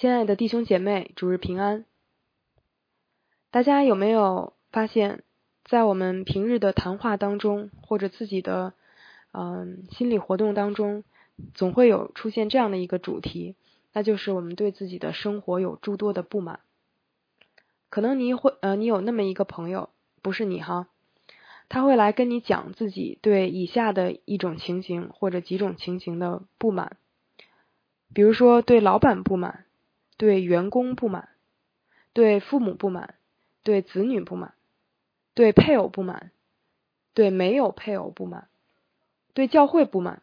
亲爱的弟兄姐妹，主日平安。大家有没有发现，在我们平日的谈话当中，或者自己的嗯心理活动当中，总会有出现这样的一个主题，那就是我们对自己的生活有诸多的不满。可能你会呃，你有那么一个朋友，不是你哈，他会来跟你讲自己对以下的一种情形或者几种情形的不满，比如说对老板不满。对员工不满，对父母不满，对子女不满，对配偶不满，对没有配偶不满，对教会不满，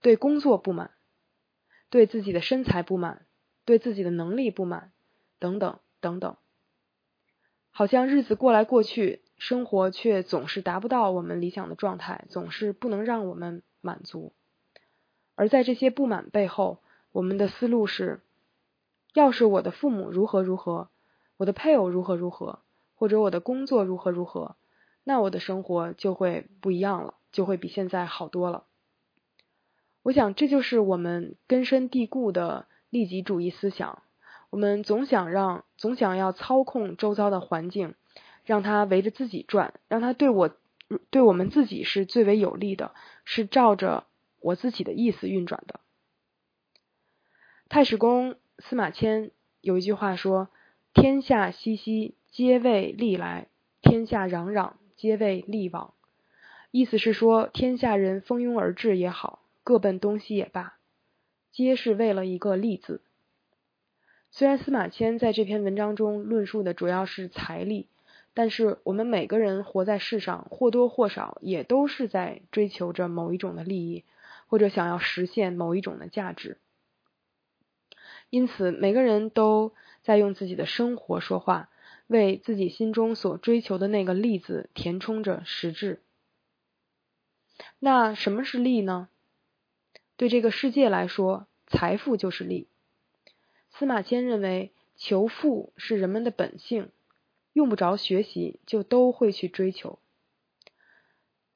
对工作不满，对自己的身材不满，对自己的能力不满，等等等等。好像日子过来过去，生活却总是达不到我们理想的状态，总是不能让我们满足。而在这些不满背后，我们的思路是。要是我的父母如何如何，我的配偶如何如何，或者我的工作如何如何，那我的生活就会不一样了，就会比现在好多了。我想这就是我们根深蒂固的利己主义思想。我们总想让，总想要操控周遭的环境，让它围着自己转，让它对我，对我们自己是最为有利的，是照着我自己的意思运转的。太史公。司马迁有一句话说：“天下熙熙，皆为利来；天下攘攘，皆为利往。”意思是说，天下人蜂拥而至也好，各奔东西也罢，皆是为了一个“利”字。虽然司马迁在这篇文章中论述的主要是财力，但是我们每个人活在世上，或多或少也都是在追求着某一种的利益，或者想要实现某一种的价值。因此，每个人都在用自己的生活说话，为自己心中所追求的那个利字填充着实质。那什么是利呢？对这个世界来说，财富就是利。司马迁认为，求富是人们的本性，用不着学习就都会去追求。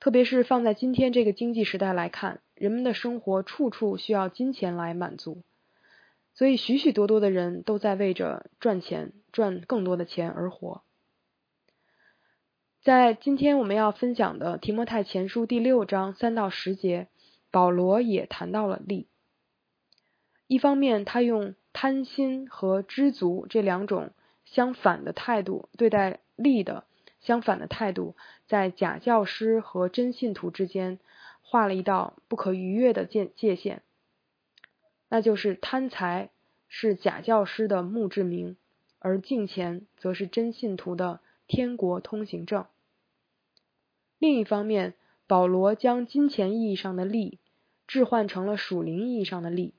特别是放在今天这个经济时代来看，人们的生活处处需要金钱来满足。所以，许许多多的人都在为着赚钱、赚更多的钱而活。在今天我们要分享的《提摩太前书》第六章三到十节，保罗也谈到了利。一方面，他用贪心和知足这两种相反的态度对待利的相反的态度，在假教师和真信徒之间画了一道不可逾越的界界限。那就是贪财是假教师的墓志铭，而敬钱则是真信徒的天国通行证。另一方面，保罗将金钱意义上的利置换成了属灵意义上的利。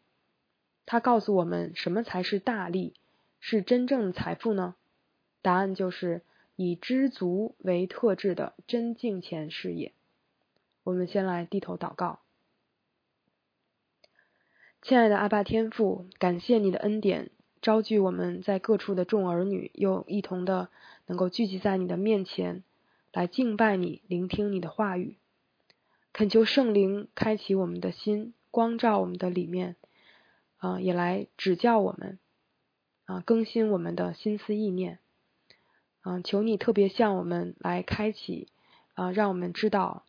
他告诉我们，什么才是大利，是真正的财富呢？答案就是以知足为特质的真敬钱事业。我们先来低头祷告。亲爱的阿爸天父，感谢你的恩典，招聚我们在各处的众儿女，又一同的能够聚集在你的面前，来敬拜你，聆听你的话语。恳求圣灵开启我们的心，光照我们的里面，啊，也来指教我们，啊，更新我们的心思意念。啊，求你特别向我们来开启，啊，让我们知道，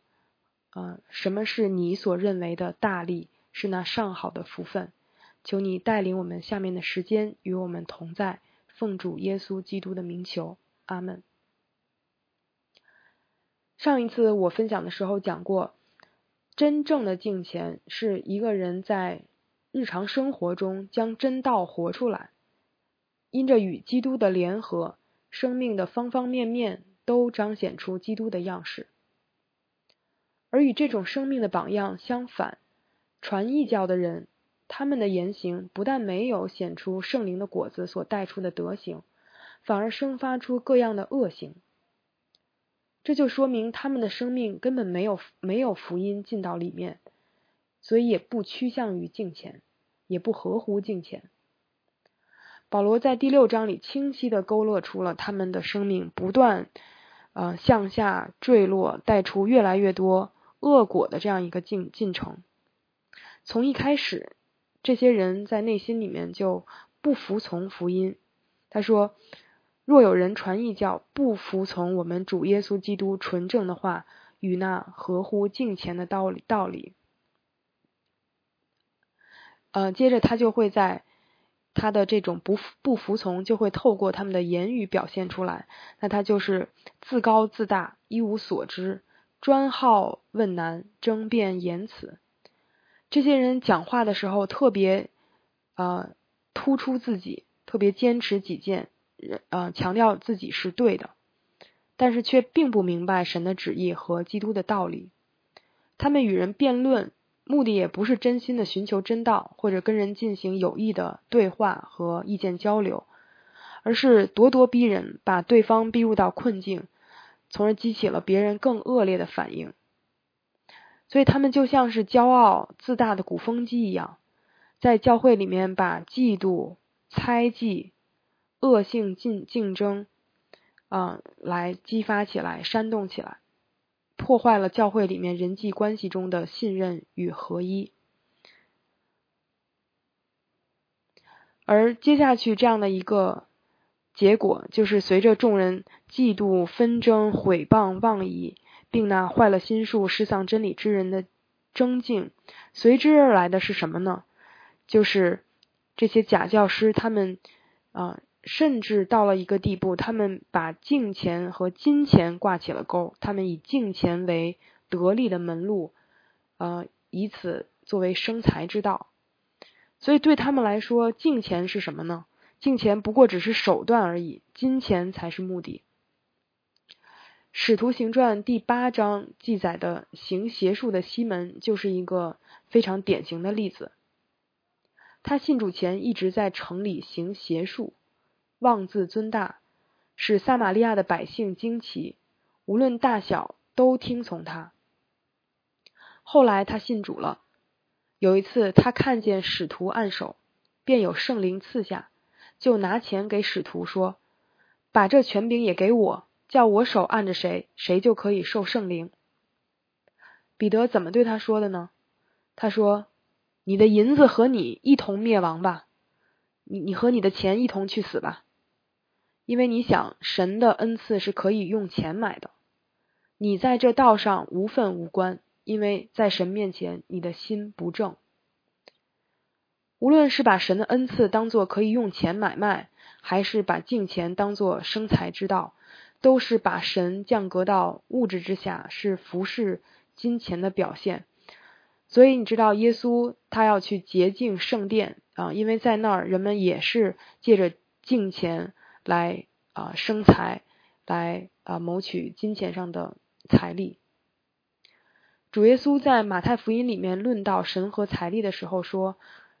啊，什么是你所认为的大力。是那上好的福分，求你带领我们下面的时间与我们同在，奉主耶稣基督的名求，阿门。上一次我分享的时候讲过，真正的敬虔是一个人在日常生活中将真道活出来，因着与基督的联合，生命的方方面面都彰显出基督的样式，而与这种生命的榜样相反。传异教的人，他们的言行不但没有显出圣灵的果子所带出的德行，反而生发出各样的恶行。这就说明他们的生命根本没有没有福音进到里面，所以也不趋向于敬虔，也不合乎敬虔。保罗在第六章里清晰的勾勒出了他们的生命不断呃向下坠落，带出越来越多恶果的这样一个进进程。从一开始，这些人在内心里面就不服从福音。他说：“若有人传异教，不服从我们主耶稣基督纯正的话与那合乎敬虔的道理道理。”呃，接着他就会在他的这种不不服从，就会透过他们的言语表现出来。那他就是自高自大，一无所知，专好问难，争辩言辞。这些人讲话的时候特别呃突出自己，特别坚持己见，呃强调自己是对的，但是却并不明白神的旨意和基督的道理。他们与人辩论。目的也不是真心的寻求真道，或者跟人进行有益的对话和意见交流，而是咄咄逼人，把对方逼入到困境，从而激起了别人更恶劣的反应。所以他们就像是骄傲自大的鼓风机一样，在教会里面把嫉妒、猜忌、恶性竞竞争，啊，来激发起来，煽动起来。破坏了教会里面人际关系中的信任与合一，而接下去这样的一个结果，就是随着众人嫉妒、纷争、毁谤、妄议，并那坏了心术、失丧真理之人的争竞，随之而来的是什么呢？就是这些假教师，他们啊。甚至到了一个地步，他们把金钱和金钱挂起了钩，他们以金钱为得利的门路，呃，以此作为生财之道。所以对他们来说，金钱是什么呢？金钱不过只是手段而已，金钱才是目的。使徒行传第八章记载的行邪术的西门，就是一个非常典型的例子。他信主前一直在城里行邪术。妄自尊大，使撒玛利亚的百姓惊奇，无论大小都听从他。后来他信主了。有一次，他看见使徒按手，便有圣灵赐下，就拿钱给使徒说：“把这权柄也给我，叫我手按着谁，谁就可以受圣灵。”彼得怎么对他说的呢？他说：“你的银子和你一同灭亡吧，你你和你的钱一同去死吧。”因为你想，神的恩赐是可以用钱买的。你在这道上无份无关，因为在神面前你的心不正。无论是把神的恩赐当做可以用钱买卖，还是把敬钱当做生财之道，都是把神降格到物质之下，是服侍金钱的表现。所以你知道，耶稣他要去洁净圣殿啊，因为在那儿人们也是借着敬钱。来啊生财，来啊谋取金钱上的财力。主耶稣在马太福音里面论到神和财力的时候说，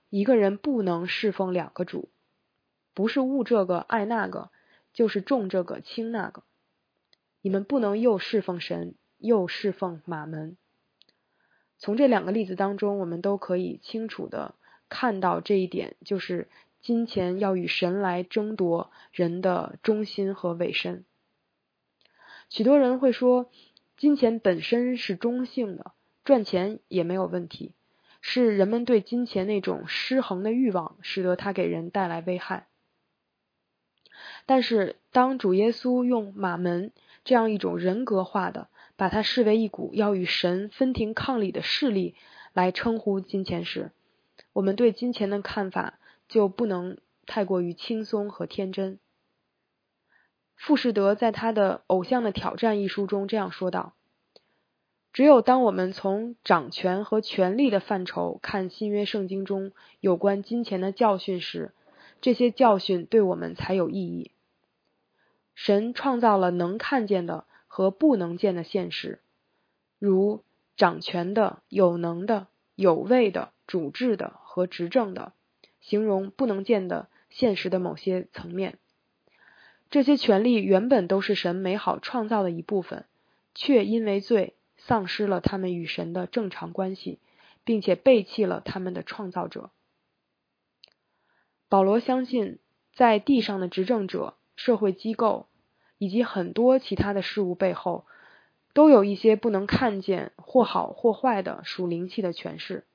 一个人不能侍奉两个主，不是物这个爱那个，就是重这个轻那个。你们不能又侍奉神，又侍奉马门。从这两个例子当中，我们都可以清楚的看到这一点，就是。金钱要与神来争夺人的忠心和委身。许多人会说，金钱本身是中性的，赚钱也没有问题，是人们对金钱那种失衡的欲望，使得它给人带来危害。但是，当主耶稣用马门这样一种人格化的，把它视为一股要与神分庭抗礼的势力来称呼金钱时，我们对金钱的看法。就不能太过于轻松和天真。富士德在他的《偶像的挑战》一书中这样说道：“只有当我们从掌权和权力的范畴看新约圣经中有关金钱的教训时，这些教训对我们才有意义。神创造了能看见的和不能见的现实，如掌权的、有能的、有位的、主治的和执政的。”形容不能见的现实的某些层面，这些权利原本都是神美好创造的一部分，却因为罪丧失了他们与神的正常关系，并且背弃了他们的创造者。保罗相信，在地上的执政者、社会机构以及很多其他的事物背后，都有一些不能看见或好或坏的属灵气的权势。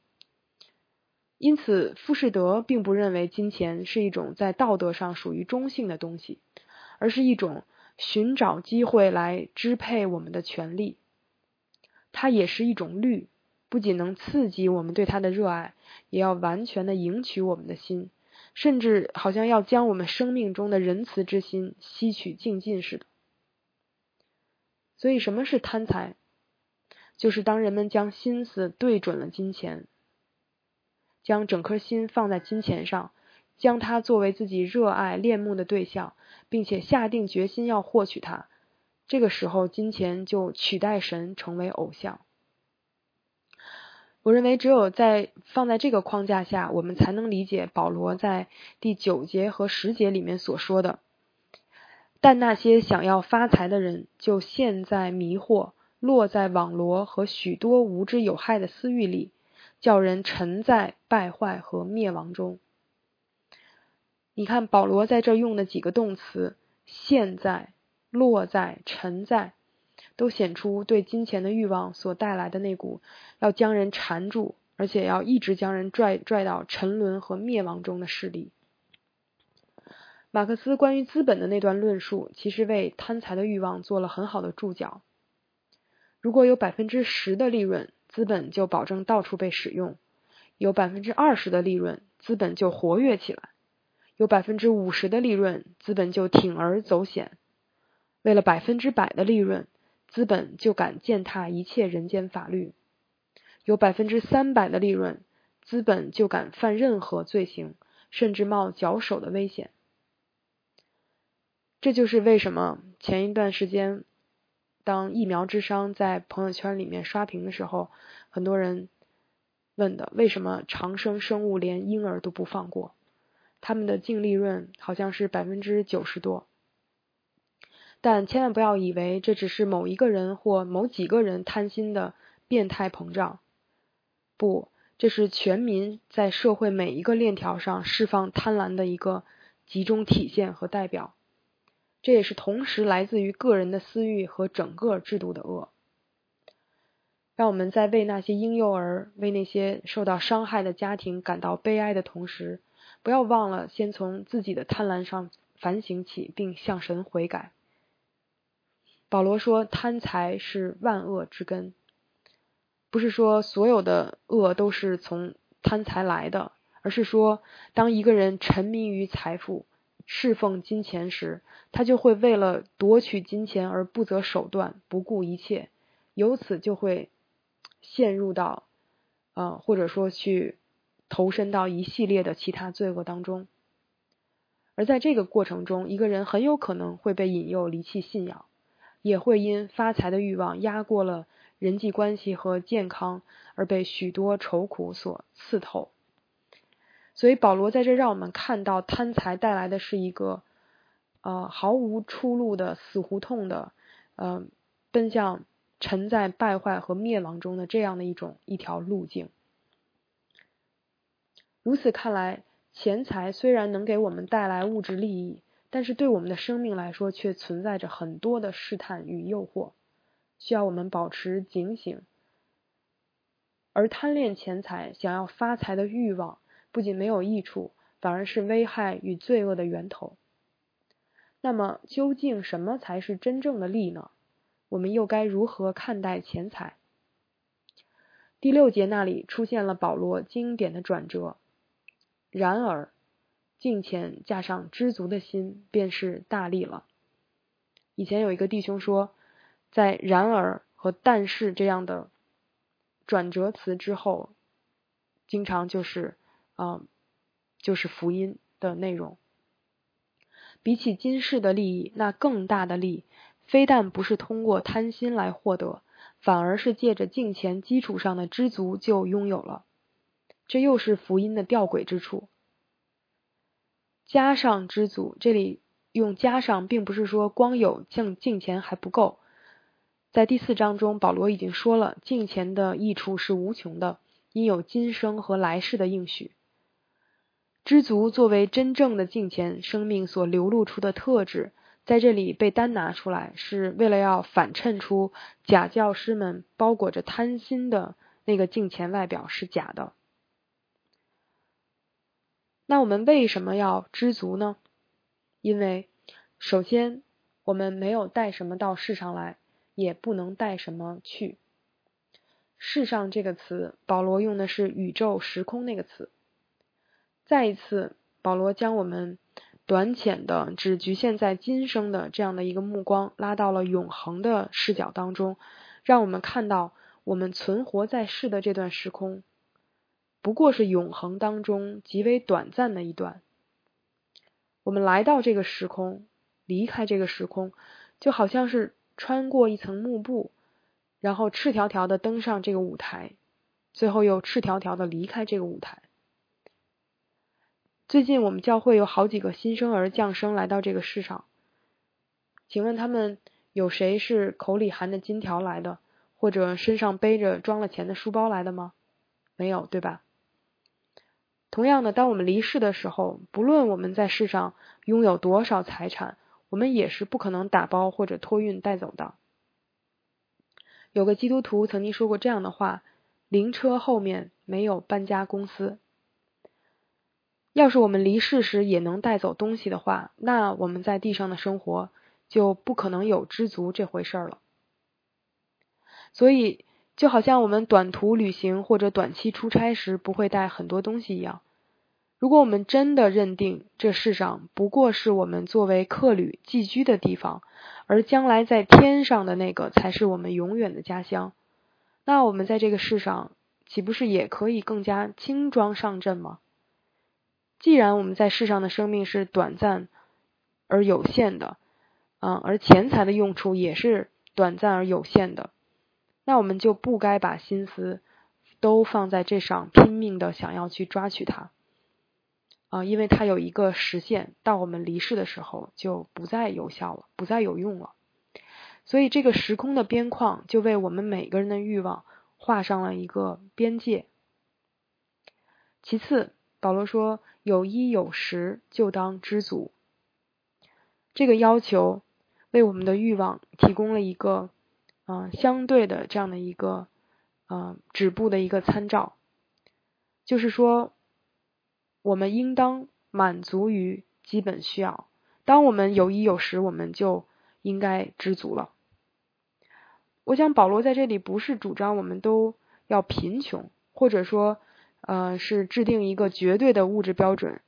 因此，富士德并不认为金钱是一种在道德上属于中性的东西，而是一种寻找机会来支配我们的权利。它也是一种律，不仅能刺激我们对它的热爱，也要完全的赢取我们的心，甚至好像要将我们生命中的仁慈之心吸取尽尽似的。所以，什么是贪财？就是当人们将心思对准了金钱。将整颗心放在金钱上，将它作为自己热爱恋慕的对象，并且下定决心要获取它，这个时候金钱就取代神成为偶像。我认为只有在放在这个框架下，我们才能理解保罗在第九节和十节里面所说的。但那些想要发财的人，就陷在迷惑、落在网罗和许多无知有害的私欲里。叫人沉在败坏和灭亡中。你看保罗在这用的几个动词，陷在、落在、沉在，都显出对金钱的欲望所带来的那股要将人缠住，而且要一直将人拽拽到沉沦和灭亡中的势力。马克思关于资本的那段论述，其实为贪财的欲望做了很好的注脚。如果有百分之十的利润，资本就保证到处被使用，有百分之二十的利润，资本就活跃起来；有百分之五十的利润，资本就铤而走险。为了百分之百的利润，资本就敢践踏一切人间法律；有百分之三百的利润，资本就敢犯任何罪行，甚至冒绞首的危险。这就是为什么前一段时间。当疫苗之殇在朋友圈里面刷屏的时候，很多人问的为什么长生生物连婴儿都不放过？他们的净利润好像是百分之九十多。但千万不要以为这只是某一个人或某几个人贪心的变态膨胀，不，这是全民在社会每一个链条上释放贪婪的一个集中体现和代表。这也是同时来自于个人的私欲和整个制度的恶。让我们在为那些婴幼儿、为那些受到伤害的家庭感到悲哀的同时，不要忘了先从自己的贪婪上反省起，并向神悔改。保罗说：“贪财是万恶之根。”不是说所有的恶都是从贪财来的，而是说，当一个人沉迷于财富，侍奉金钱时，他就会为了夺取金钱而不择手段、不顾一切，由此就会陷入到，呃，或者说去投身到一系列的其他罪恶当中。而在这个过程中，一个人很有可能会被引诱离弃信仰，也会因发财的欲望压过了人际关系和健康，而被许多愁苦所刺透。所以保罗在这让我们看到，贪财带来的是一个呃毫无出路的死胡同的，呃奔向沉在败坏和灭亡中的这样的一种一条路径。如此看来，钱财虽然能给我们带来物质利益，但是对我们的生命来说，却存在着很多的试探与诱惑，需要我们保持警醒。而贪恋钱财、想要发财的欲望。不仅没有益处，反而是危害与罪恶的源头。那么，究竟什么才是真正的利呢？我们又该如何看待钱财？第六节那里出现了保罗经典的转折。然而，敬钱加上知足的心，便是大利了。以前有一个弟兄说，在“然而”和“但是”这样的转折词之后，经常就是。嗯，就是福音的内容。比起今世的利益，那更大的利，非但不是通过贪心来获得，反而是借着敬虔基础上的知足就拥有了。这又是福音的吊诡之处。加上知足，这里用加上，并不是说光有净净钱还不够。在第四章中，保罗已经说了，净钱的益处是无穷的，因有今生和来世的应许。知足作为真正的净钱生命所流露出的特质，在这里被单拿出来，是为了要反衬出假教师们包裹着贪心的那个净钱外表是假的。那我们为什么要知足呢？因为首先我们没有带什么到世上来，也不能带什么去。世上这个词，保罗用的是宇宙时空那个词。再一次，保罗将我们短浅的、只局限在今生的这样的一个目光，拉到了永恒的视角当中，让我们看到我们存活在世的这段时空，不过是永恒当中极为短暂的一段。我们来到这个时空，离开这个时空，就好像是穿过一层幕布。然后赤条条的登上这个舞台，最后又赤条条的离开这个舞台。最近我们教会有好几个新生儿降生来到这个世上，请问他们有谁是口里含着金条来的，或者身上背着装了钱的书包来的吗？没有，对吧？同样的，当我们离世的时候，不论我们在世上拥有多少财产，我们也是不可能打包或者托运带走的。有个基督徒曾经说过这样的话：“灵车后面没有搬家公司。要是我们离世时也能带走东西的话，那我们在地上的生活就不可能有知足这回事儿了。所以，就好像我们短途旅行或者短期出差时不会带很多东西一样。”如果我们真的认定这世上不过是我们作为客旅寄居的地方，而将来在天上的那个才是我们永远的家乡，那我们在这个世上岂不是也可以更加轻装上阵吗？既然我们在世上的生命是短暂而有限的，嗯，而钱财的用处也是短暂而有限的，那我们就不该把心思都放在这上，拼命的想要去抓取它。啊，因为它有一个时限，到我们离世的时候就不再有效了，不再有用了。所以这个时空的边框就为我们每个人的欲望画上了一个边界。其次，保罗说：“有衣有食，就当知足。”这个要求为我们的欲望提供了一个嗯相对的这样的一个嗯止步的一个参照，就是说。我们应当满足于基本需要。当我们有衣有食，我们就应该知足了。我想保罗在这里不是主张我们都要贫穷，或者说，呃，是制定一个绝对的物质标准，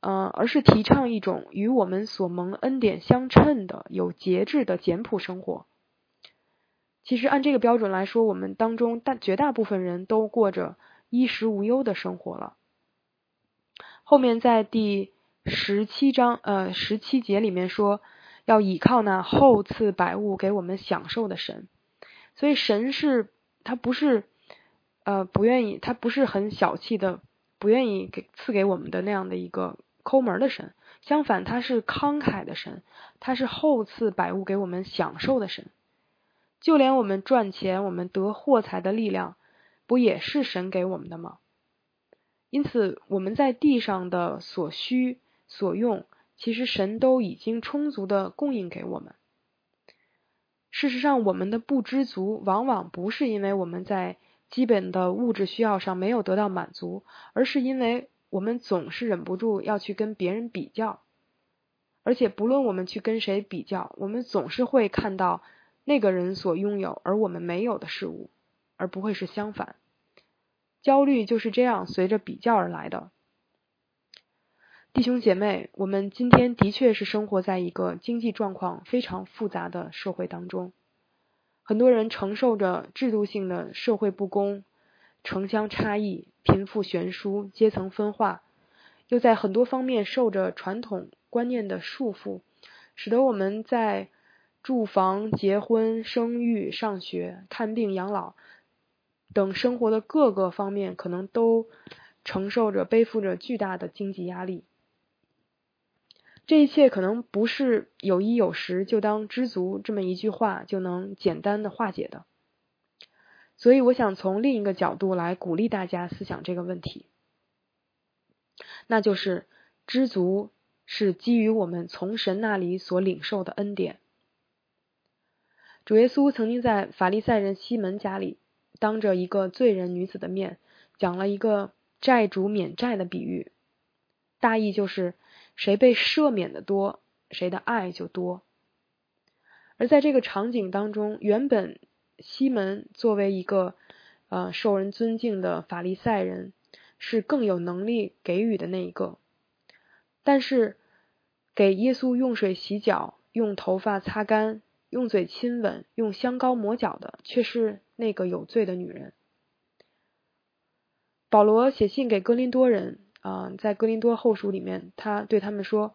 呃，而是提倡一种与我们所蒙恩典相称的有节制的简朴生活。其实按这个标准来说，我们当中大绝大部分人都过着衣食无忧的生活了。后面在第十七章呃十七节里面说，要倚靠那厚赐百物给我们享受的神，所以神是他不是呃不愿意，他不是很小气的，不愿意给赐给我们的那样的一个抠门的神，相反他是慷慨的神，他是厚赐百物给我们享受的神，就连我们赚钱，我们得货财的力量，不也是神给我们的吗？因此，我们在地上的所需所用，其实神都已经充足的供应给我们。事实上，我们的不知足，往往不是因为我们在基本的物质需要上没有得到满足，而是因为我们总是忍不住要去跟别人比较。而且，不论我们去跟谁比较，我们总是会看到那个人所拥有而我们没有的事物，而不会是相反。焦虑就是这样随着比较而来的，弟兄姐妹，我们今天的确是生活在一个经济状况非常复杂的社会当中，很多人承受着制度性的社会不公、城乡差异、贫富悬殊、阶层分化，又在很多方面受着传统观念的束缚，使得我们在住房、结婚、生育、上学、看病、养老。等生活的各个方面，可能都承受着、背负着巨大的经济压力。这一切可能不是有衣有食就当知足这么一句话就能简单的化解的。所以，我想从另一个角度来鼓励大家思想这个问题，那就是知足是基于我们从神那里所领受的恩典。主耶稣曾经在法利赛人西门家里。当着一个罪人女子的面，讲了一个债主免债的比喻，大意就是谁被赦免的多，谁的爱就多。而在这个场景当中，原本西门作为一个呃受人尊敬的法利赛人，是更有能力给予的那一个，但是给耶稣用水洗脚、用头发擦干、用嘴亲吻、用香膏抹脚的，却是那个有罪的女人。保罗写信给哥林多人啊，在哥林多后书里面，他对他们说：“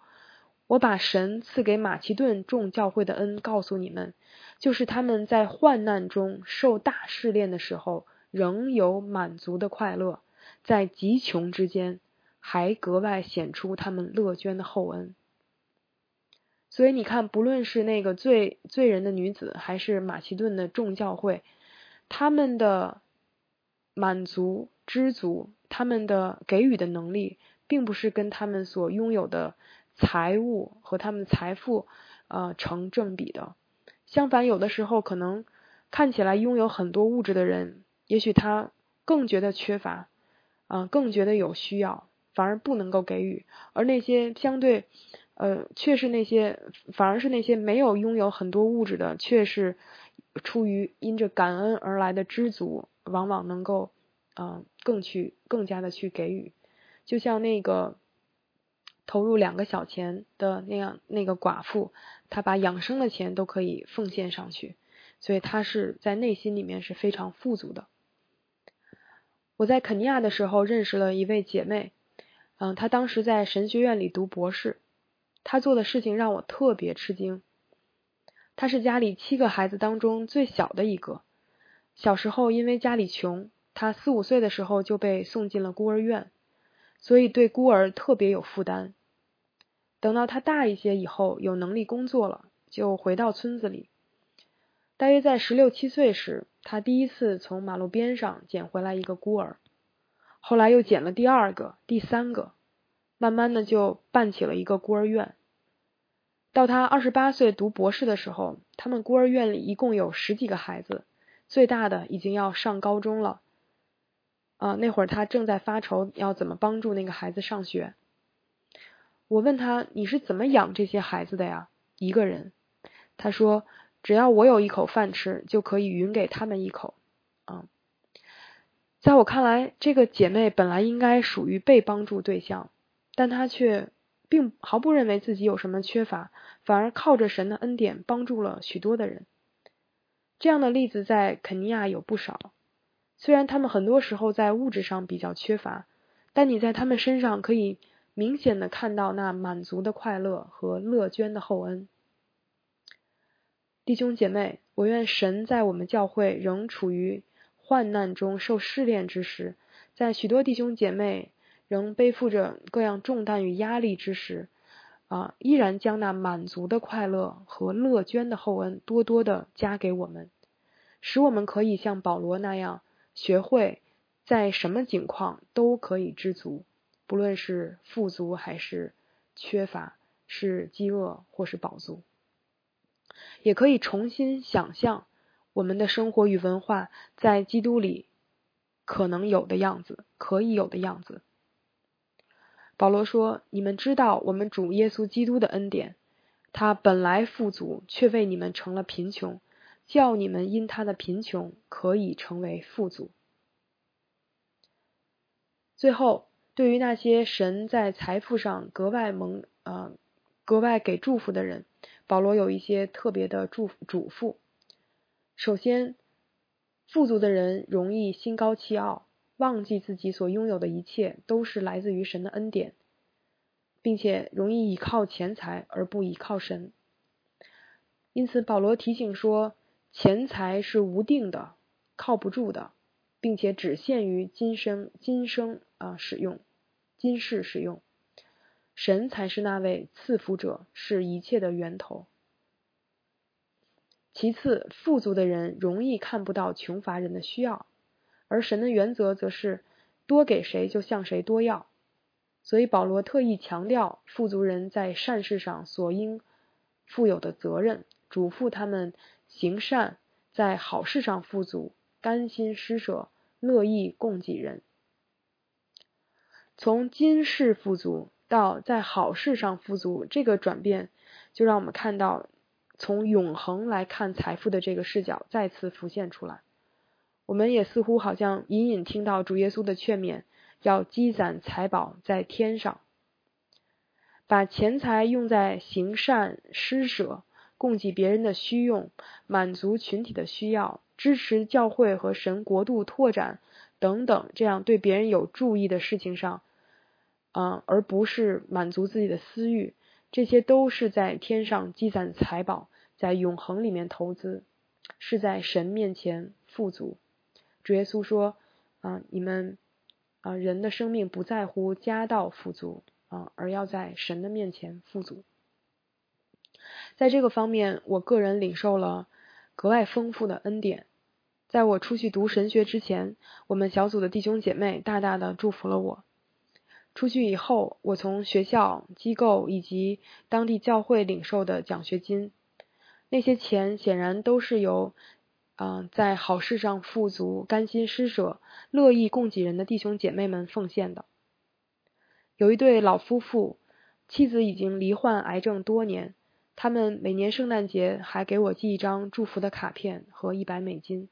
我把神赐给马其顿众教会的恩告诉你们，就是他们在患难中受大试炼的时候，仍有满足的快乐；在极穷之间，还格外显出他们乐捐的厚恩。”所以你看，不论是那个罪罪人的女子，还是马其顿的众教会，他们的满足。知足，他们的给予的能力，并不是跟他们所拥有的财物和他们财富呃成正比的。相反，有的时候可能看起来拥有很多物质的人，也许他更觉得缺乏，啊，更觉得有需要，反而不能够给予。而那些相对呃，却是那些反而是那些没有拥有很多物质的，却是出于因着感恩而来的知足，往往能够。嗯，更去更加的去给予，就像那个投入两个小钱的那样那个寡妇，她把养生的钱都可以奉献上去，所以她是在内心里面是非常富足的。我在肯尼亚的时候认识了一位姐妹，嗯，她当时在神学院里读博士，他做的事情让我特别吃惊。他是家里七个孩子当中最小的一个，小时候因为家里穷。他四五岁的时候就被送进了孤儿院，所以对孤儿特别有负担。等到他大一些以后，有能力工作了，就回到村子里。大约在十六七岁时，他第一次从马路边上捡回来一个孤儿，后来又捡了第二个、第三个，慢慢的就办起了一个孤儿院。到他二十八岁读博士的时候，他们孤儿院里一共有十几个孩子，最大的已经要上高中了。啊，那会儿他正在发愁要怎么帮助那个孩子上学。我问他：“你是怎么养这些孩子的呀？”一个人，他说：“只要我有一口饭吃，就可以匀给他们一口。”啊，在我看来，这个姐妹本来应该属于被帮助对象，但他却并毫不认为自己有什么缺乏，反而靠着神的恩典帮助了许多的人。这样的例子在肯尼亚有不少。虽然他们很多时候在物质上比较缺乏，但你在他们身上可以明显的看到那满足的快乐和乐捐的厚恩。弟兄姐妹，我愿神在我们教会仍处于患难中受试炼之时，在许多弟兄姐妹仍背负着各样重担与压力之时，啊，依然将那满足的快乐和乐捐的厚恩多多的加给我们，使我们可以像保罗那样。学会在什么境况都可以知足，不论是富足还是缺乏，是饥饿或是饱足，也可以重新想象我们的生活与文化在基督里可能有的样子，可以有的样子。保罗说：“你们知道我们主耶稣基督的恩典，他本来富足，却为你们成了贫穷。”叫你们因他的贫穷可以成为富足。最后，对于那些神在财富上格外蒙呃格外给祝福的人，保罗有一些特别的祝嘱咐。首先，富足的人容易心高气傲，忘记自己所拥有的一切都是来自于神的恩典，并且容易依靠钱财而不依靠神。因此，保罗提醒说。钱财是无定的，靠不住的，并且只限于今生今生啊使用，今世使用。神才是那位赐福者，是一切的源头。其次，富足的人容易看不到穷乏人的需要，而神的原则则是多给谁就向谁多要。所以保罗特意强调富足人在善事上所应负有的责任，嘱咐他们。行善，在好事上富足，甘心施舍，乐意供给人。从今世富足到在好事上富足，这个转变就让我们看到从永恒来看财富的这个视角再次浮现出来。我们也似乎好像隐隐听到主耶稣的劝勉，要积攒财宝在天上，把钱财用在行善、施舍、供给别人的需用、满足群体的需要、支持教会和神国度拓展。等等，这样对别人有注意的事情上，啊，而不是满足自己的私欲，这些都是在天上积攒财宝，在永恒里面投资，是在神面前富足。主耶稣说：“啊，你们啊，人的生命不在乎家道富足啊，而要在神的面前富足。”在这个方面，我个人领受了格外丰富的恩典。在我出去读神学之前，我们小组的弟兄姐妹大大的祝福了我。出去以后，我从学校、机构以及当地教会领受的奖学金，那些钱显然都是由啊在好事上富足、甘心施舍、乐意供给人的弟兄姐妹们奉献的。有一对老夫妇，妻子已经罹患癌症多年，他们每年圣诞节还给我寄一张祝福的卡片和一百美金。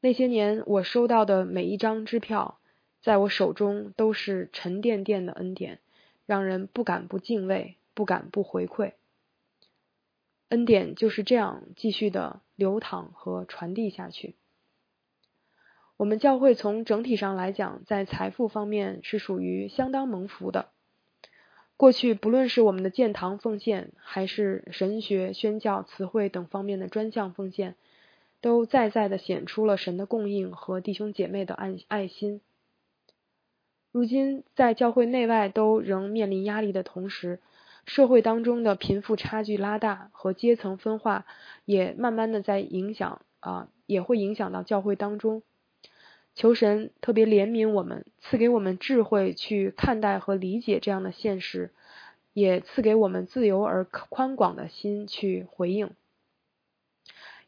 那些年，我收到的每一张支票，在我手中都是沉甸甸的恩典，让人不敢不敬畏，不敢不回馈。恩典就是这样继续的流淌和传递下去。我们教会从整体上来讲，在财富方面是属于相当蒙福的。过去，不论是我们的建堂奉献，还是神学、宣教、词汇等方面的专项奉献。都再再的显出了神的供应和弟兄姐妹的爱爱心。如今在教会内外都仍面临压力的同时，社会当中的贫富差距拉大和阶层分化也慢慢的在影响啊，也会影响到教会当中。求神特别怜悯我们，赐给我们智慧去看待和理解这样的现实，也赐给我们自由而宽广的心去回应。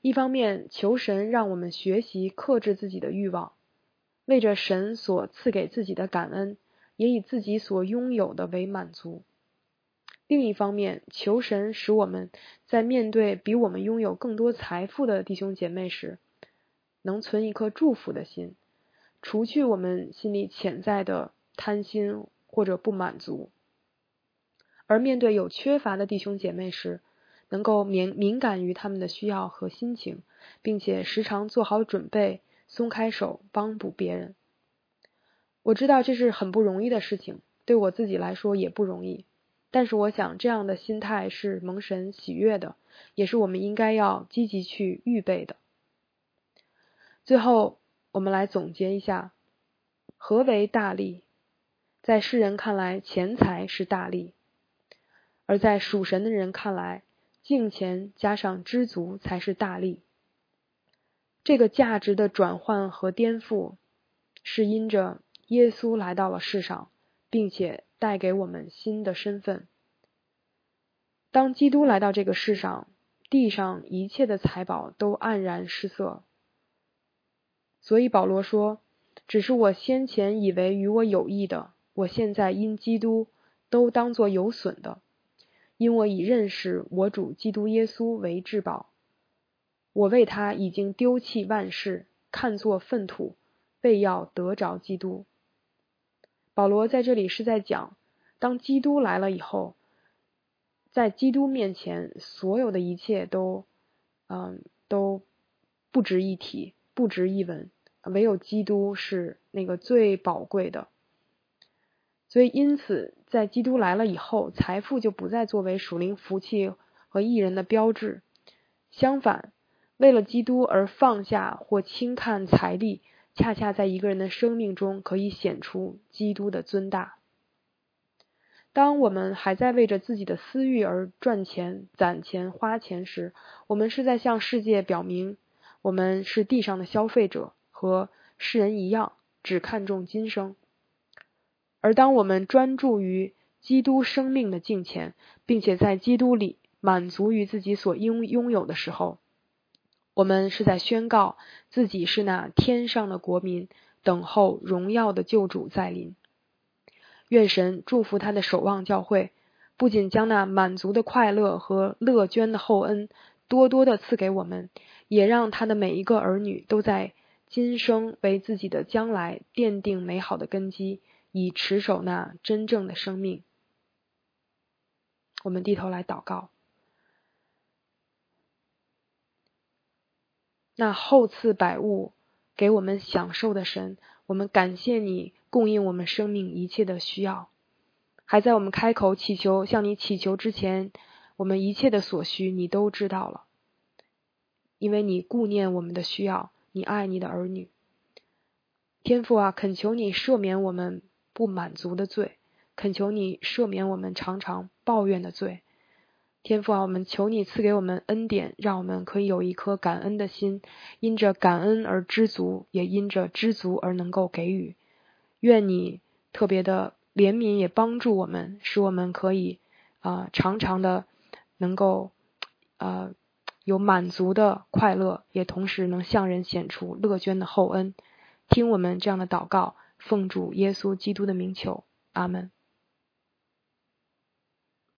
一方面求神让我们学习克制自己的欲望，为着神所赐给自己的感恩，也以自己所拥有的为满足；另一方面求神使我们在面对比我们拥有更多财富的弟兄姐妹时，能存一颗祝福的心，除去我们心里潜在的贪心或者不满足；而面对有缺乏的弟兄姐妹时，能够敏敏感于他们的需要和心情，并且时常做好准备，松开手帮补别人。我知道这是很不容易的事情，对我自己来说也不容易。但是我想这样的心态是蒙神喜悦的，也是我们应该要积极去预备的。最后，我们来总结一下：何为大利？在世人看来，钱财是大利；而在属神的人看来，敬钱加上知足才是大利。这个价值的转换和颠覆，是因着耶稣来到了世上，并且带给我们新的身份。当基督来到这个世上，地上一切的财宝都黯然失色。所以保罗说：“只是我先前以为与我有益的，我现在因基督都当作有损的。”因我已认识我主基督耶稣为至宝，我为他已经丢弃万事，看作粪土，为要得着基督。保罗在这里是在讲，当基督来了以后，在基督面前，所有的一切都，嗯，都不值一提，不值一文，唯有基督是那个最宝贵的。所以，因此，在基督来了以后，财富就不再作为属灵福气和艺人的标志。相反，为了基督而放下或轻看财力，恰恰在一个人的生命中可以显出基督的尊大。当我们还在为着自己的私欲而赚钱、攒钱、花钱时，我们是在向世界表明，我们是地上的消费者，和世人一样，只看重今生。而当我们专注于基督生命的敬虔，并且在基督里满足于自己所拥拥有的时候，我们是在宣告自己是那天上的国民，等候荣耀的救主再临。愿神祝福他的守望教会，不仅将那满足的快乐和乐捐的厚恩多多的赐给我们，也让他的每一个儿女都在今生为自己的将来奠定美好的根基，以持守那真正的生命。我们低头来祷告。那厚赐百物给我们享受的神，我们感谢你供应我们生命一切的需要。还在我们开口祈求向你祈求之前，我们一切的所需你都知道了，因为你顾念我们的需要，你爱你的儿女。天父啊，恳求你赦免我们不满足的罪，恳求你赦免我们常常抱怨的罪。天父啊，我们求你赐给我们恩典，让我们可以有一颗感恩的心，因着感恩而知足，也因着知足而能够给予。愿你特别的怜悯，也帮助我们，使我们可以啊常常的能够呃有满足的快乐，也同时能向人显出乐捐的厚恩。听我们这样的祷告，奉主耶稣基督的名求，阿门。